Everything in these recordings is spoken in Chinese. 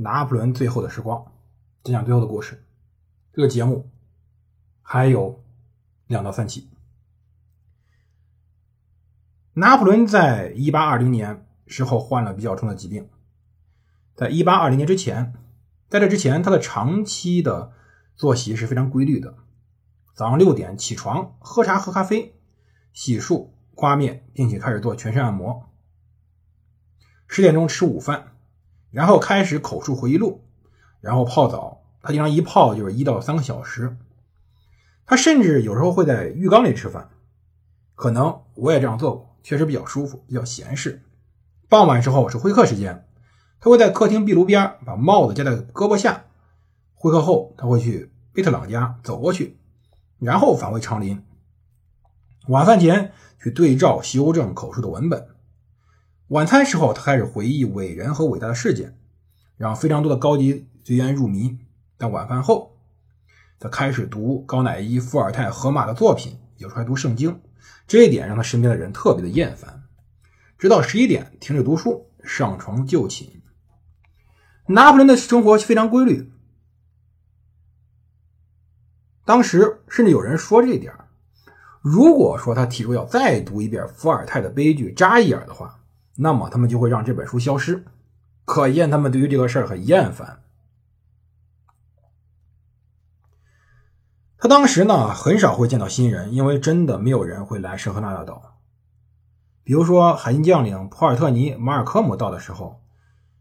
拿破仑最后的时光，讲讲最后的故事。这个节目还有两到三期。拿破仑在一八二零年时候患了比较重的疾病。在一八二零年之前，在这之前，他的长期的作息是非常规律的：早上六点起床，喝茶喝咖啡，洗漱刮面，并且开始做全身按摩。十点钟吃午饭，然后开始口述回忆录，然后泡澡。他经常一泡就是一到三个小时。他甚至有时候会在浴缸里吃饭，可能我也这样做过。确实比较舒服，比较闲适。傍晚时候是会客时间，他会在客厅壁炉边把帽子夹在胳膊下。会客后，他会去贝特朗家走过去，然后返回长林。晚饭前去对照修正口述的文本。晚餐时候，他开始回忆伟人和伟大的事件，让非常多的高级学员入迷。但晚饭后，他开始读高乃伊、伏尔泰、荷马的作品，有时候还读圣经。这一点让他身边的人特别的厌烦，直到十一点停止读书，上床就寝。拿破仑的生活非常规律，当时甚至有人说这一点：如果说他提出要再读一遍伏尔泰的悲剧《扎伊尔》的话，那么他们就会让这本书消失。可见他们对于这个事儿很厌烦。他当时呢，很少会见到新人，因为真的没有人会来圣赫纳大岛。比如说，海军将领普尔特尼·马尔科姆到的时候，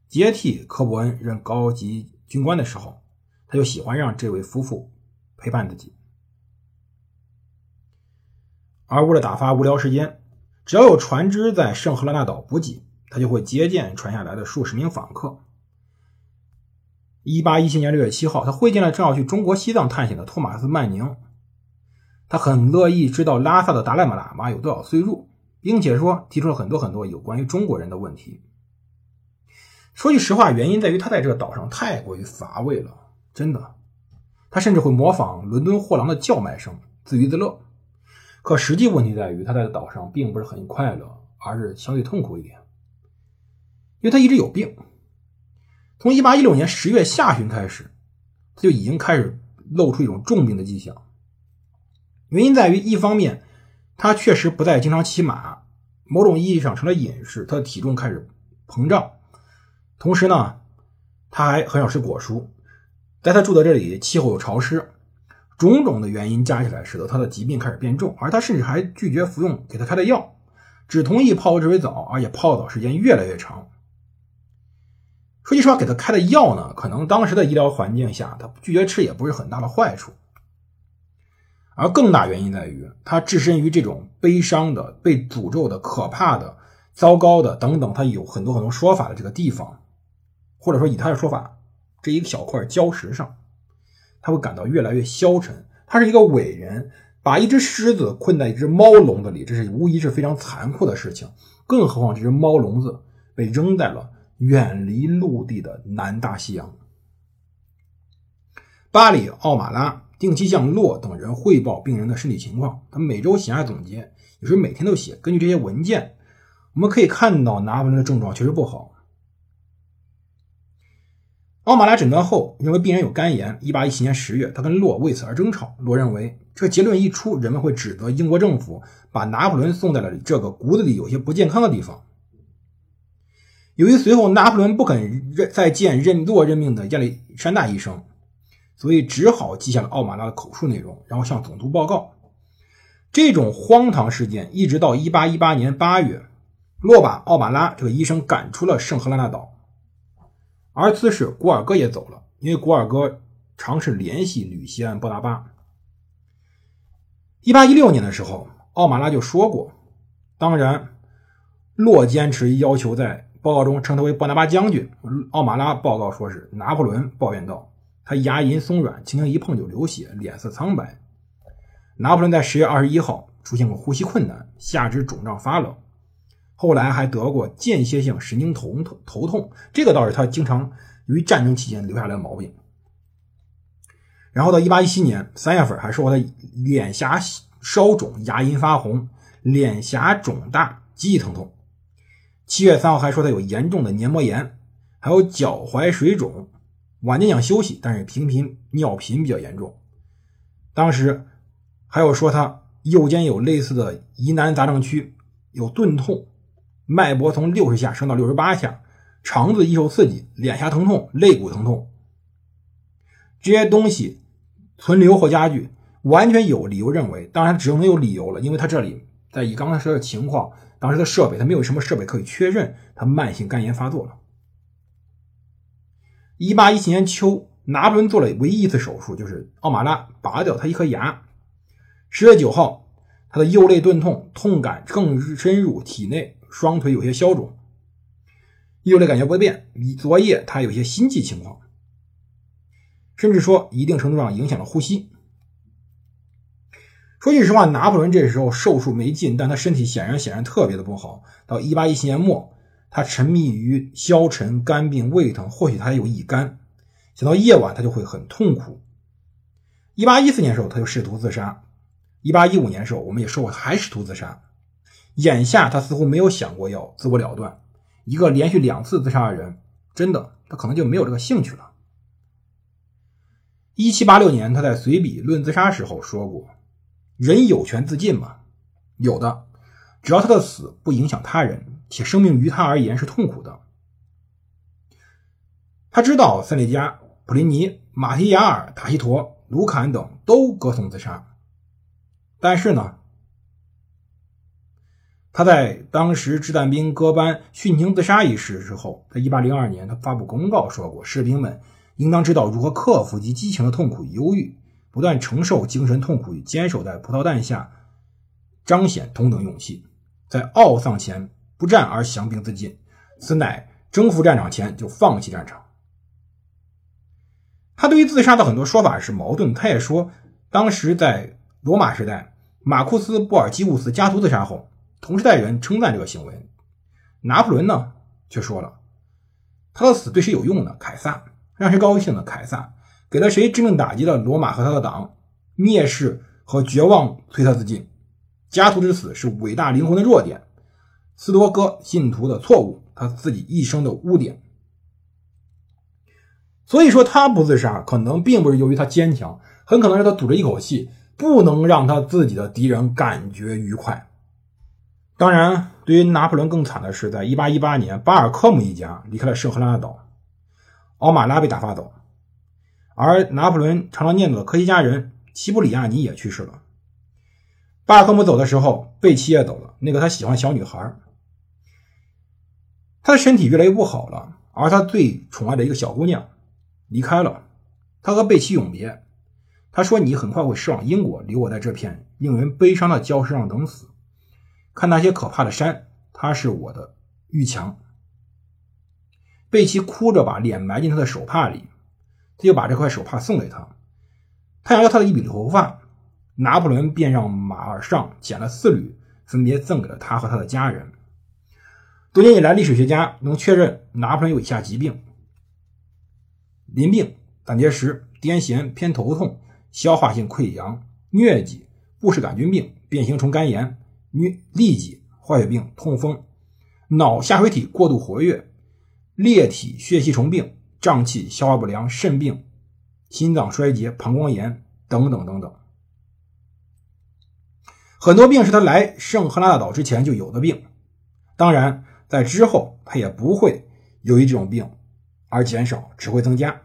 接替科伯恩任高级军官的时候，他就喜欢让这位夫妇陪伴自己。而为了打发无聊时间，只要有船只在圣赫勒纳岛补给，他就会接见传下来的数十名访客。一八一七年六月七号，他会见了正要去中国西藏探险的托马斯·曼宁。他很乐意知道拉萨的达赖喇嘛有多少岁数，并且说提出了很多很多有关于中国人的问题。说句实话，原因在于他在这个岛上太过于乏味了，真的。他甚至会模仿伦敦货郎的叫卖声，自娱自乐。可实际问题在于，他在岛上并不是很快乐，而是相对痛苦一点，因为他一直有病。从一八一六年十月下旬开始，他就已经开始露出一种重病的迹象。原因在于，一方面，他确实不再经常骑马，某种意义上成了隐士，他的体重开始膨胀；同时呢，他还很少吃果蔬。在他住的这里，气候又潮湿，种种的原因加起来，使得他的疾病开始变重。而他甚至还拒绝服用给他开的药，只同意泡热水澡，而且泡澡时间越来越长。说句实话，给他开的药呢，可能当时的医疗环境下，他拒绝吃也不是很大的坏处。而更大原因在于，他置身于这种悲伤的、被诅咒的、可怕的、糟糕的等等，他有很多很多说法的这个地方，或者说以他的说法，这一小块礁石上，他会感到越来越消沉。他是一个伟人，把一只狮子困在一只猫笼子里，这是无疑是非常残酷的事情。更何况这只猫笼子被扔在了。远离陆地的南大西洋，巴里奥马拉定期向洛等人汇报病人的身体情况。他每周写下总结，有时每天都写。根据这些文件，我们可以看到拿破仑的症状确实不好。奥马拉诊断后认为病人有肝炎。一八一七年十月，他跟洛为此而争吵。洛认为这个结论一出，人们会指责英国政府把拿破仑送在了这个骨子里有些不健康的地方。由于随后拿破仑不肯任再见任洛任命的亚历山大医生，所以只好记下了奥马拉的口述内容，然后向总督报告。这种荒唐事件一直到1818年8月，洛把奥马拉这个医生赶出了圣赫拉纳岛。而此时古尔戈也走了，因为古尔戈尝试联系吕西安·波拿巴。1816年的时候，奥马拉就说过：“当然。”洛坚持要求在报告中称他为波拿巴将军。奥马拉报告说是拿破仑抱怨道：“他牙龈松软，轻轻一碰就流血，脸色苍白。”拿破仑在十月二十一号出现过呼吸困难、下肢肿胀发冷，后来还得过间歇性神经头痛。头痛这个倒是他经常由于战争期间留下来的毛病。然后到一八一七年三月份，还说他脸颊烧肿、牙龈发红、脸颊肿大、极其疼痛。七月三号还说他有严重的黏膜炎，还有脚踝水肿，晚间想休息，但是频频尿频比较严重。当时还有说他右肩有类似的疑难杂症区，有钝痛，脉搏从六十下升到六十八下，肠子易受刺激，脸颊疼痛，肋骨疼痛，这些东西。存留或加剧，完全有理由认为，当然只能有理由了，因为他这里在以刚才说的情况，当时的设备他没有什么设备可以确认他慢性肝炎发作了。一八一七年秋，拿破仑做了唯一一次手术，就是奥马拉拔掉他一颗牙。十月九号，他的右肋钝痛，痛感更深入体内，双腿有些消肿，右肋感觉不变。昨夜他有些心悸情况。甚至说，一定程度上影响了呼吸。说句实话，拿破仑这时候寿数没尽，但他身体显然显然特别的不好。到一八一七年末，他沉迷于消沉、肝病、胃疼，或许他有乙肝。想到夜晚，他就会很痛苦。一八一四年时候，他就试图自杀。一八一五年时候，我们也说过，还试图自杀。眼下，他似乎没有想过要自我了断。一个连续两次自杀的人，真的，他可能就没有这个兴趣了。一七八六年，他在随笔论自杀时候说过：“人有权自尽吗？有的，只要他的死不影响他人，且生命于他而言是痛苦的。”他知道塞内加、普林尼、马提亚尔、塔西佗、卢坎等都歌颂自杀，但是呢，他在当时掷弹兵戈班殉情自杀一事之后，在一八零二年，他发布公告说过：“士兵们。”应当知道如何克服及激情的痛苦与忧郁，不断承受精神痛苦与坚守在葡萄弹下，彰显同等勇气。在懊丧前不战而降兵自尽，此乃征服战场前就放弃战场。他对于自杀的很多说法是矛盾。他也说，当时在罗马时代，马库斯·布尔基乌斯家族自杀后，同时代人称赞这个行为。拿破仑呢，却说了，他的死对谁有用呢？凯撒。让谁高兴呢？凯撒给了谁致命打击的？罗马和他的党蔑视和绝望催他自尽。家徒之死是伟大灵魂的弱点，斯多哥信徒的错误，他自己一生的污点。所以说他不自杀，可能并不是由于他坚强，很可能是他堵着一口气，不能让他自己的敌人感觉愉快。当然，对于拿破仑更惨的是，在1818年，巴尔科姆一家离开了圣赫拉岛。奥马拉被打发走，而拿破仑常常念叨的科学家人齐布里亚尼也去世了。巴尔科姆走的时候，贝奇也走了，那个他喜欢小女孩。他的身体越来越不好了，而他最宠爱的一个小姑娘离开了，他和贝奇永别。他说：“你很快会驶往英国，留我在这片令人悲伤的礁石上等死，看那些可怕的山。他是我的玉墙。”贝奇哭着把脸埋进他的手帕里，他就把这块手帕送给他。他想要他的一笔头发，拿破仑便让马尔上剪了四缕，分别赠给了他和他的家人。多年以来，历史学家能确认拿破仑有以下疾病：淋病、胆结石、癫痫、偏头痛、消化性溃疡、疟疾、布氏杆菌病、变形虫肝炎、疟痢疾、坏血病、痛风、脑下垂体过度活跃。裂体血吸虫病、胀气、消化不良、肾病、心脏衰竭、膀胱炎等等等等，很多病是他来圣赫拉大岛之前就有的病。当然，在之后他也不会由于这种病而减少，只会增加。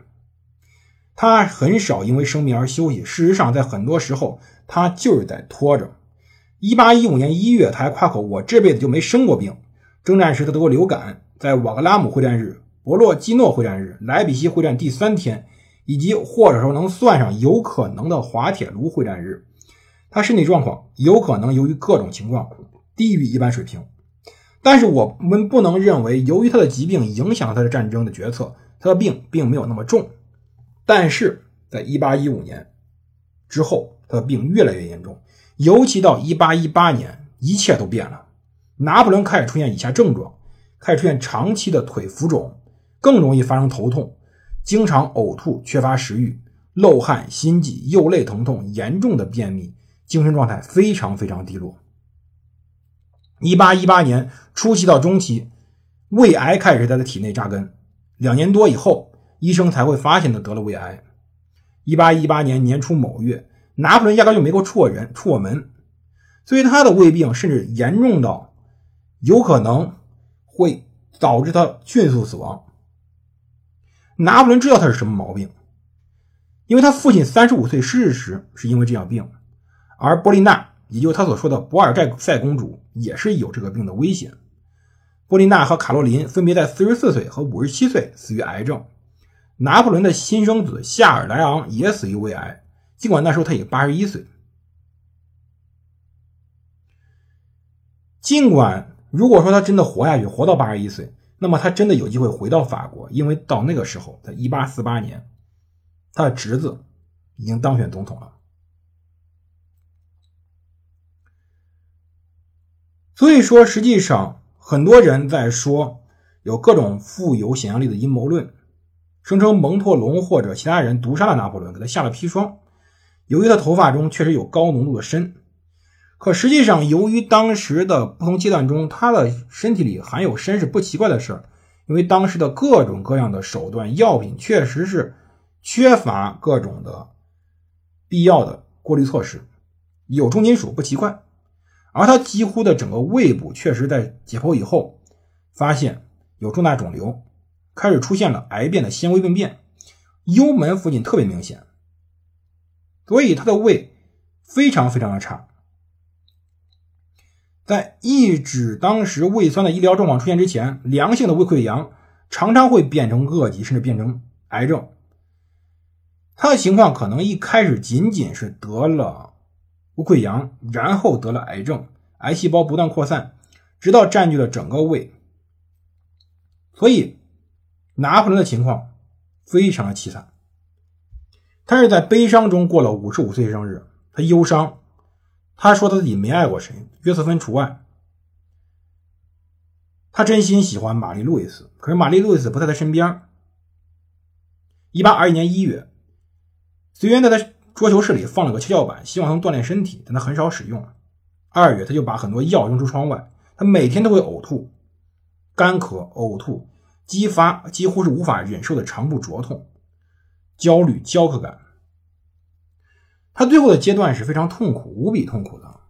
他很少因为生病而休息。事实上，在很多时候，他就是在拖着。一八一五年一月，他还夸口：“我这辈子就没生过病。”征战时，他得过流感。在瓦格拉姆会战日、博洛基诺会战日、莱比锡会战第三天，以及或者说能算上有可能的滑铁卢会战日，他身体状况有可能由于各种情况低于一般水平。但是我们不能认为，由于他的疾病影响了他的战争的决策，他的病并没有那么重。但是在1815年之后，他的病越来越严重，尤其到1818年，一切都变了。拿破仑开始出现以下症状：开始出现长期的腿浮肿，更容易发生头痛，经常呕吐，缺乏食欲，漏汗、心悸、右肋疼痛，严重的便秘，精神状态非常非常低落。一八一八年初期到中期，胃癌开始在他体内扎根。两年多以后，医生才会发现他得了胃癌。一八一八年年初某月，拿破仑压根就没给我出过人，出过门，所以他的胃病甚至严重到有可能会导致他迅速死亡。拿破仑知道他是什么毛病，因为他父亲三十五岁逝世时是因为这样病，而波丽娜。也就是他所说的博尔盖塞公主也是有这个病的危险。波丽娜和卡洛琳分别在四十四岁和五十七岁死于癌症。拿破仑的新生子夏尔莱昂也死于胃癌，尽管那时候他已经八十一岁。尽管如果说他真的活下去，活到八十一岁，那么他真的有机会回到法国，因为到那个时候，在一八四八年，他的侄子已经当选总统了。所以说，实际上很多人在说有各种富有想象力的阴谋论，声称蒙托龙或者其他人毒杀了拿破仑，给他下了砒霜。由于他头发中确实有高浓度的砷，可实际上，由于当时的不同阶段中，他的身体里含有砷是不奇怪的事儿，因为当时的各种各样的手段、药品确实是缺乏各种的必要的过滤措施，有重金属不奇怪。而他几乎的整个胃部确实在解剖以后发现有重大肿瘤，开始出现了癌变的纤维病变，幽门附近特别明显，所以他的胃非常非常的差。在抑制当时胃酸的医疗状况出现之前，良性的胃溃疡常常会变成恶疾，甚至变成癌症。他的情况可能一开始仅仅是得了。胃溃疡，然后得了癌症，癌细胞不断扩散，直到占据了整个胃。所以，拿破仑的情况非常的凄惨。他是在悲伤中过了五十五岁生日，他忧伤，他说他自己没爱过谁，约瑟芬除外。他真心喜欢玛丽路易斯，可是玛丽路易斯不在他身边。一八二一年一月，随缘在他。桌球室里放了个跷跷板，希望能锻炼身体，但他很少使用。二月，他就把很多药扔出窗外。他每天都会呕吐、干咳、呕吐，激发几乎是无法忍受的肠部灼痛、焦虑、焦渴感。他最后的阶段是非常痛苦、无比痛苦的。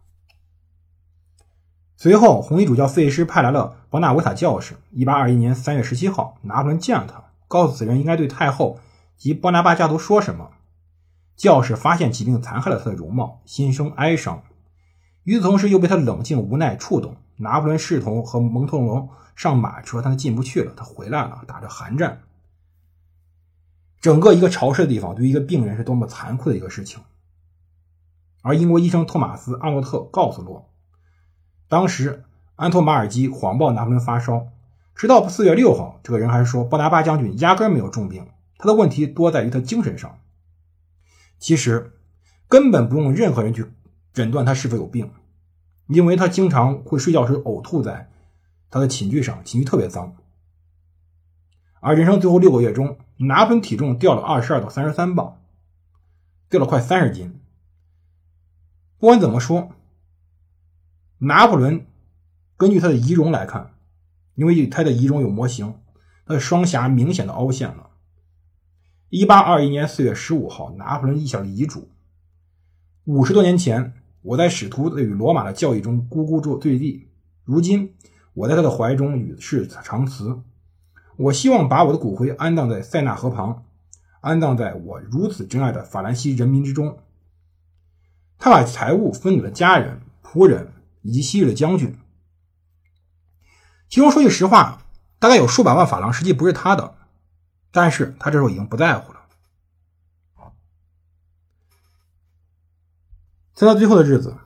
随后，红衣主教费师派来了伯纳维塔教士。一八二一年三月十七号，拿破仑见了他，告诉此人应该对太后及波拿巴家族说什么。教士发现疾病残害了他的容貌，心生哀伤。与此同时，又被他冷静无奈触动。拿破仑试图和蒙特龙上马车，但他进不去了。他回来了，打着寒战。整个一个潮湿的地方，对于一个病人是多么残酷的一个事情。而英国医生托马斯·阿诺特告诉洛，当时安托马尔基谎报拿破仑发烧，直到四月六号，这个人还说波拿巴将军压根没有重病，他的问题多在于他精神上。其实根本不用任何人去诊断他是否有病，因为他经常会睡觉时呕吐在他的寝具上，寝具特别脏。而人生最后六个月中，拿破仑体重掉了二十二到三十三磅，掉了快三十斤。不管怎么说，拿破仑根据他的仪容来看，因为他的仪容有模型，他的双颊明显的凹陷了。一八二一年四月十五号，拿破仑立下了遗嘱：五十多年前，我在使徒与罗马的教义中咕咕坠地，如今我在他的怀中与世长辞。我希望把我的骨灰安葬在塞纳河旁，安葬在我如此珍爱的法兰西人民之中。他把财物分给了家人、仆人以及昔日的将军。其中说句实话，大概有数百万法郎，实际不是他的。但是他这时候已经不在乎了。在他最后的日子，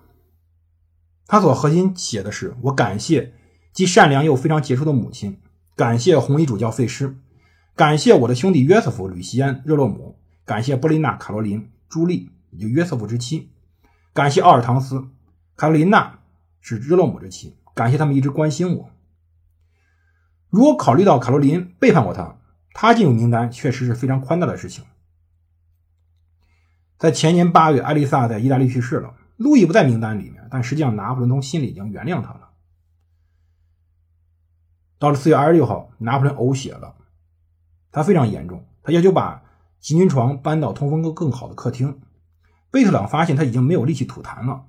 他所核心写的是：“我感谢既善良又非常杰出的母亲，感谢红衣主教费师，感谢我的兄弟约瑟夫、吕西安、热洛姆，感谢波琳娜、卡罗琳、朱莉，也就约瑟夫之妻，感谢奥尔唐斯、卡罗琳娜是热洛姆之妻，感谢他们一直关心我。如果考虑到卡罗琳背叛过他，他进入名单确实是非常宽大的事情。在前年八月，艾丽萨在意大利去世了，路易不在名单里面，但实际上拿破仑从心里已经原谅他了。到了四月二十六号，拿破仑呕血了，他非常严重，他要求把行军床搬到通风更更好的客厅。贝特朗发现他已经没有力气吐痰了，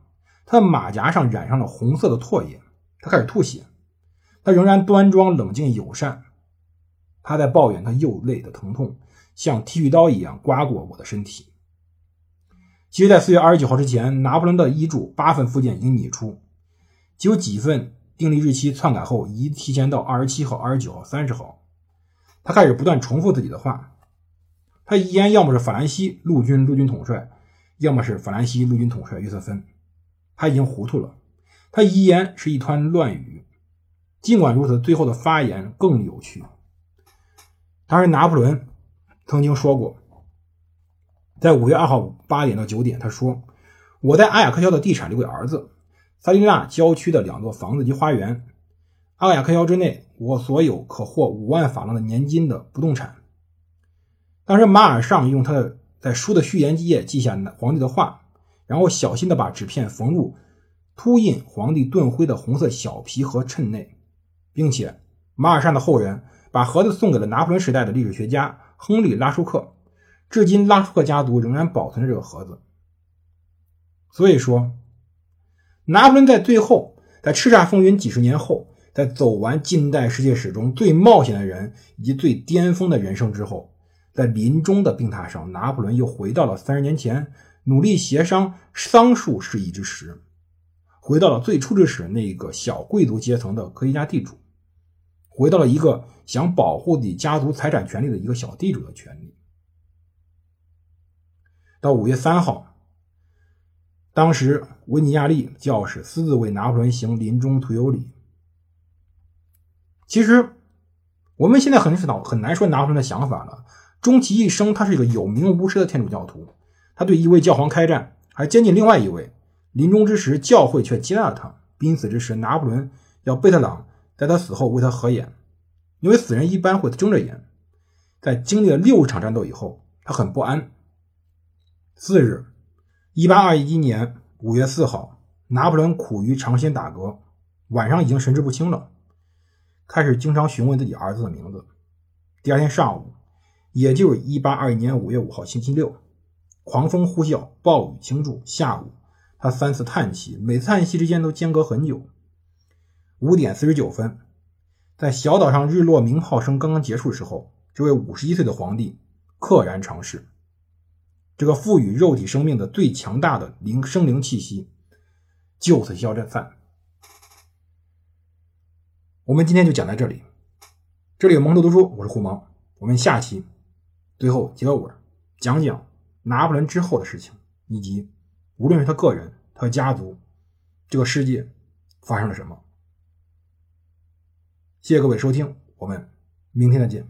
他的马甲上染上了红色的唾液，他开始吐血。他仍然端庄、冷静、友善。他在抱怨他右肋的疼痛，像剃须刀一样刮过我的身体。其实，在四月二十九号之前，拿破仑的遗嘱八份附件已经拟出，只有几份订立日期篡改后，已提前到二十七号、二十九号、三十号。他开始不断重复自己的话。他遗言要么是法兰西陆军陆军统帅，要么是法兰西陆军统帅约瑟芬。他已经糊涂了。他遗言是一团乱语。尽管如此，最后的发言更有趣。当时，拿破仑曾经说过，在五月二号八点到九点，他说：“我在阿雅克肖的地产留给儿子，萨利纳郊区的两座房子及花园，阿雅克肖之内，我所有可获五万法郎的年金的不动产。”当时，马尔尚用他的在书的序言页记下皇帝的话，然后小心的把纸片缝入凸印皇帝盾徽的红色小皮盒衬内。并且，马尔善的后人把盒子送给了拿破仑时代的历史学家亨利·拉舒克，至今拉舒克家族仍然保存着这个盒子。所以说，拿破仑在最后，在叱咤风云几十年后，在走完近代世界史中最冒险的人以及最巅峰的人生之后，在临终的病榻上，拿破仑又回到了三十年前努力协商桑树事宜之时，回到了最初之时那个小贵族阶层的科学家地主。回到了一个想保护自己家族财产权利的一个小地主的权利。到五月三号，当时维尼亚利教士私自为拿破仑行临终徒有礼。其实，我们现在很少很难说拿破仑的想法了。终其一生，他是一个有名无实的天主教徒，他对一位教皇开战，还监禁另外一位。临终之时，教会却接纳了他。濒死之时，拿破仑要贝特朗。在他死后为他合眼，因为死人一般会睁着眼。在经历了六场战斗以后，他很不安。次日，一八二一年五月四号，拿破仑苦于长时间打嗝，晚上已经神志不清了，开始经常询问自己儿子的名字。第二天上午，也就是一八二一年五月五号星期六，狂风呼啸，暴雨倾注。下午，他三次叹气，每次叹息之间都间隔很久。五点四十九分，在小岛上日落鸣炮声刚刚结束时候，这位五十一岁的皇帝溘然长逝。这个赋予肉体生命的最强大的灵生灵气息就此消散。我们今天就讲到这里。这里有蒙头读书，我是胡蒙。我们下期最后结尾，讲讲拿破仑之后的事情，以及无论是他个人、他的家族，这个世界发生了什么。谢谢各位收听，我们明天再见。